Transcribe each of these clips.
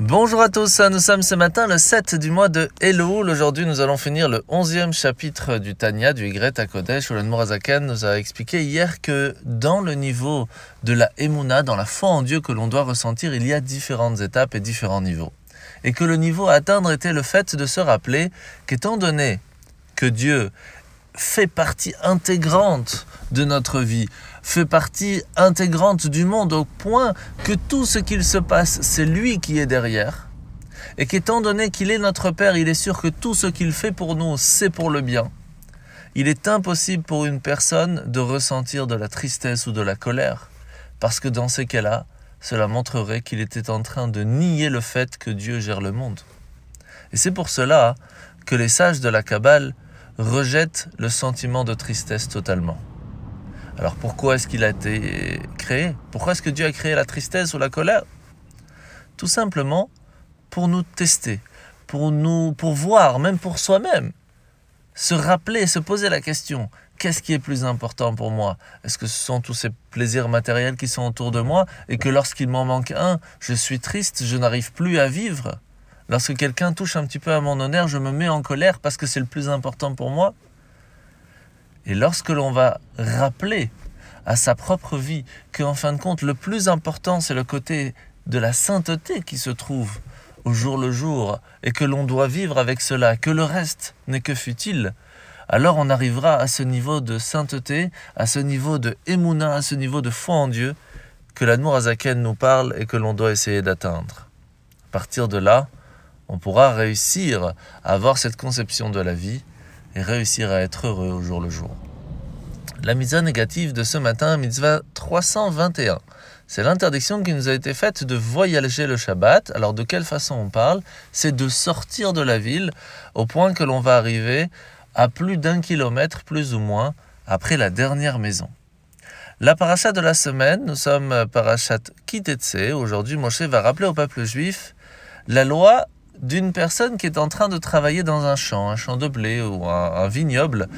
Bonjour à tous, nous sommes ce matin le 7 du mois de Elul. Aujourd'hui, nous allons finir le 11e chapitre du Tanya, du Ygret à Kodesh, où le Mourazakan nous a expliqué hier que dans le niveau de la Emouna, dans la foi en Dieu que l'on doit ressentir, il y a différentes étapes et différents niveaux. Et que le niveau à atteindre était le fait de se rappeler qu'étant donné que Dieu fait partie intégrante de notre vie, fait partie intégrante du monde au point que tout ce qu'il se passe, c'est lui qui est derrière. Et qu'étant donné qu'il est notre Père, il est sûr que tout ce qu'il fait pour nous, c'est pour le bien. Il est impossible pour une personne de ressentir de la tristesse ou de la colère, parce que dans ces cas-là, cela montrerait qu'il était en train de nier le fait que Dieu gère le monde. Et c'est pour cela que les sages de la Kabbale rejette le sentiment de tristesse totalement. Alors pourquoi est-ce qu'il a été créé? Pourquoi est-ce que Dieu a créé la tristesse ou la colère? Tout simplement pour nous tester, pour nous pour voir même pour soi-même se rappeler, se poser la question qu'est-ce qui est plus important pour moi? Est-ce que ce sont tous ces plaisirs matériels qui sont autour de moi et que lorsqu'il m'en manque un, je suis triste, je n'arrive plus à vivre? Lorsque quelqu'un touche un petit peu à mon honneur, je me mets en colère parce que c'est le plus important pour moi. Et lorsque l'on va rappeler à sa propre vie qu'en fin de compte, le plus important, c'est le côté de la sainteté qui se trouve au jour le jour, et que l'on doit vivre avec cela, que le reste n'est que futile, alors on arrivera à ce niveau de sainteté, à ce niveau de émouna, à ce niveau de foi en Dieu, que l'Admour Azaken nous parle et que l'on doit essayer d'atteindre. À partir de là, on pourra réussir à avoir cette conception de la vie et réussir à être heureux au jour le jour. La mitzvah négative de ce matin, mitzvah 321. C'est l'interdiction qui nous a été faite de voyager le Shabbat. Alors de quelle façon on parle? C'est de sortir de la ville au point que l'on va arriver à plus d'un kilomètre, plus ou moins, après la dernière maison. La paracha de la semaine, nous sommes parachat Kitetse. Aujourd'hui, Moshe va rappeler au peuple juif la loi d'une personne qui est en train de travailler dans un champ, un champ de blé ou un, vignoble,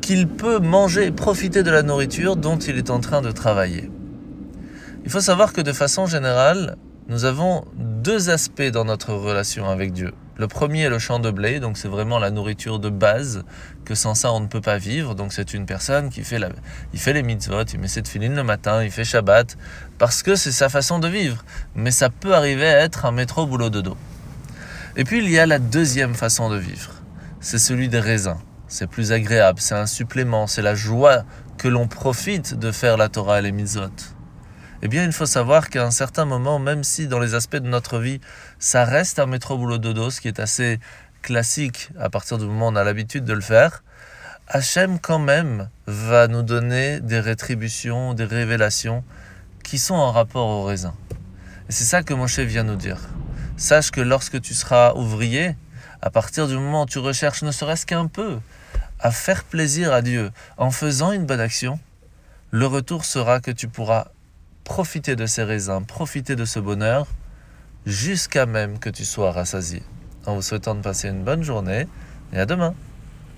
qu'il peut manger et profiter de la nourriture dont il est en train de travailler. Il faut savoir que de façon générale, nous avons deux aspects dans notre relation avec Dieu. Le premier est le champ de blé, donc c'est vraiment la nourriture de base, que sans ça on ne peut pas vivre. Donc c'est une personne qui fait, la, il fait les mitzvot, il met cette filine le matin, il fait Shabbat, parce que c'est sa façon de vivre. Mais ça peut arriver à être un métro boulot de dos. Et puis il y a la deuxième façon de vivre. C'est celui des raisins. C'est plus agréable, c'est un supplément, c'est la joie que l'on profite de faire la Torah et les mitzvot. Eh bien, il faut savoir qu'à un certain moment, même si dans les aspects de notre vie, ça reste un métro boulot dodo, ce qui est assez classique à partir du moment où on a l'habitude de le faire, Hachem quand même va nous donner des rétributions, des révélations qui sont en rapport au raisin. Et c'est ça que Moshe vient nous dire. Sache que lorsque tu seras ouvrier, à partir du moment où tu recherches ne serait-ce qu'un peu à faire plaisir à Dieu en faisant une bonne action, le retour sera que tu pourras profiter de ces raisins, profiter de ce bonheur, jusqu'à même que tu sois rassasié. En vous souhaitant de passer une bonne journée et à demain.